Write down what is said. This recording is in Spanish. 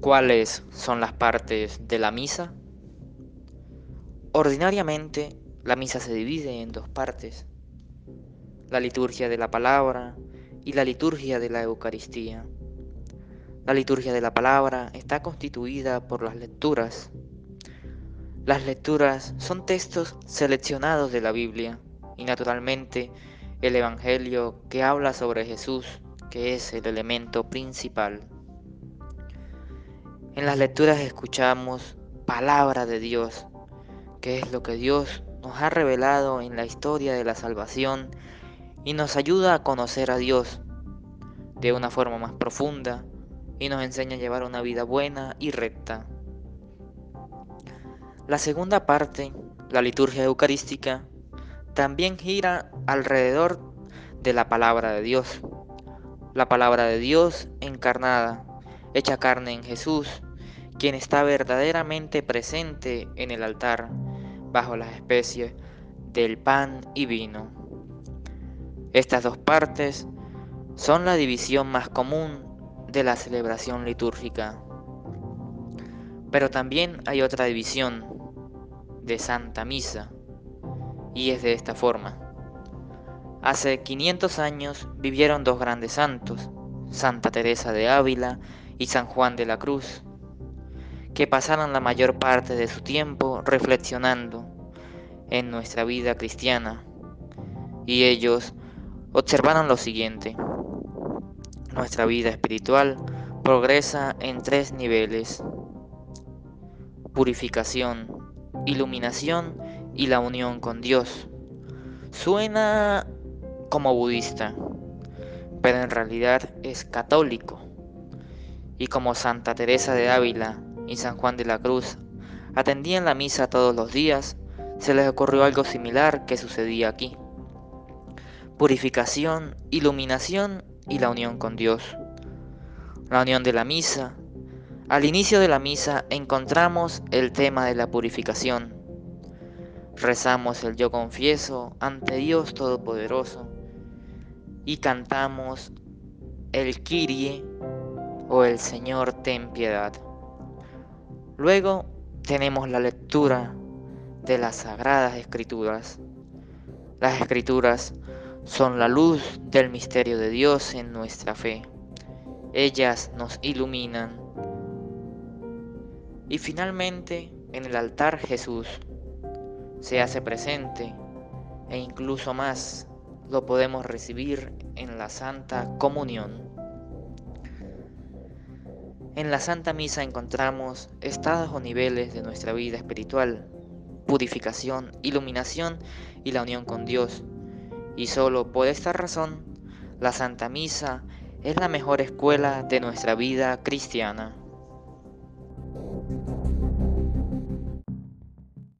¿Cuáles son las partes de la misa? Ordinariamente, la misa se divide en dos partes, la liturgia de la palabra y la liturgia de la Eucaristía. La liturgia de la palabra está constituida por las lecturas. Las lecturas son textos seleccionados de la Biblia y naturalmente el Evangelio que habla sobre Jesús, que es el elemento principal. En las lecturas escuchamos palabra de Dios, que es lo que Dios nos ha revelado en la historia de la salvación y nos ayuda a conocer a Dios de una forma más profunda y nos enseña a llevar una vida buena y recta. La segunda parte, la liturgia eucarística, también gira alrededor de la palabra de Dios. La palabra de Dios encarnada, hecha carne en Jesús, quien está verdaderamente presente en el altar, bajo las especies del pan y vino. Estas dos partes son la división más común de la celebración litúrgica. Pero también hay otra división de Santa Misa, y es de esta forma. Hace 500 años vivieron dos grandes santos, Santa Teresa de Ávila y San Juan de la Cruz, que pasaron la mayor parte de su tiempo reflexionando en nuestra vida cristiana. Y ellos observaron lo siguiente. Nuestra vida espiritual progresa en tres niveles. Purificación, iluminación y la unión con Dios. Suena como budista, pero en realidad es católico. Y como Santa Teresa de Ávila y San Juan de la Cruz atendían la misa todos los días, se les ocurrió algo similar que sucedía aquí. Purificación, iluminación y la unión con Dios. La unión de la misa. Al inicio de la misa encontramos el tema de la purificación. Rezamos el yo confieso ante Dios Todopoderoso y cantamos el Kyrie o el Señor ten piedad. Luego tenemos la lectura de las sagradas escrituras. Las escrituras son la luz del misterio de Dios en nuestra fe. Ellas nos iluminan. Y finalmente, en el altar Jesús se hace presente e incluso más lo podemos recibir en la Santa Comunión. En la Santa Misa encontramos estados o niveles de nuestra vida espiritual, purificación, iluminación y la unión con Dios. Y solo por esta razón, la Santa Misa es la mejor escuela de nuestra vida cristiana.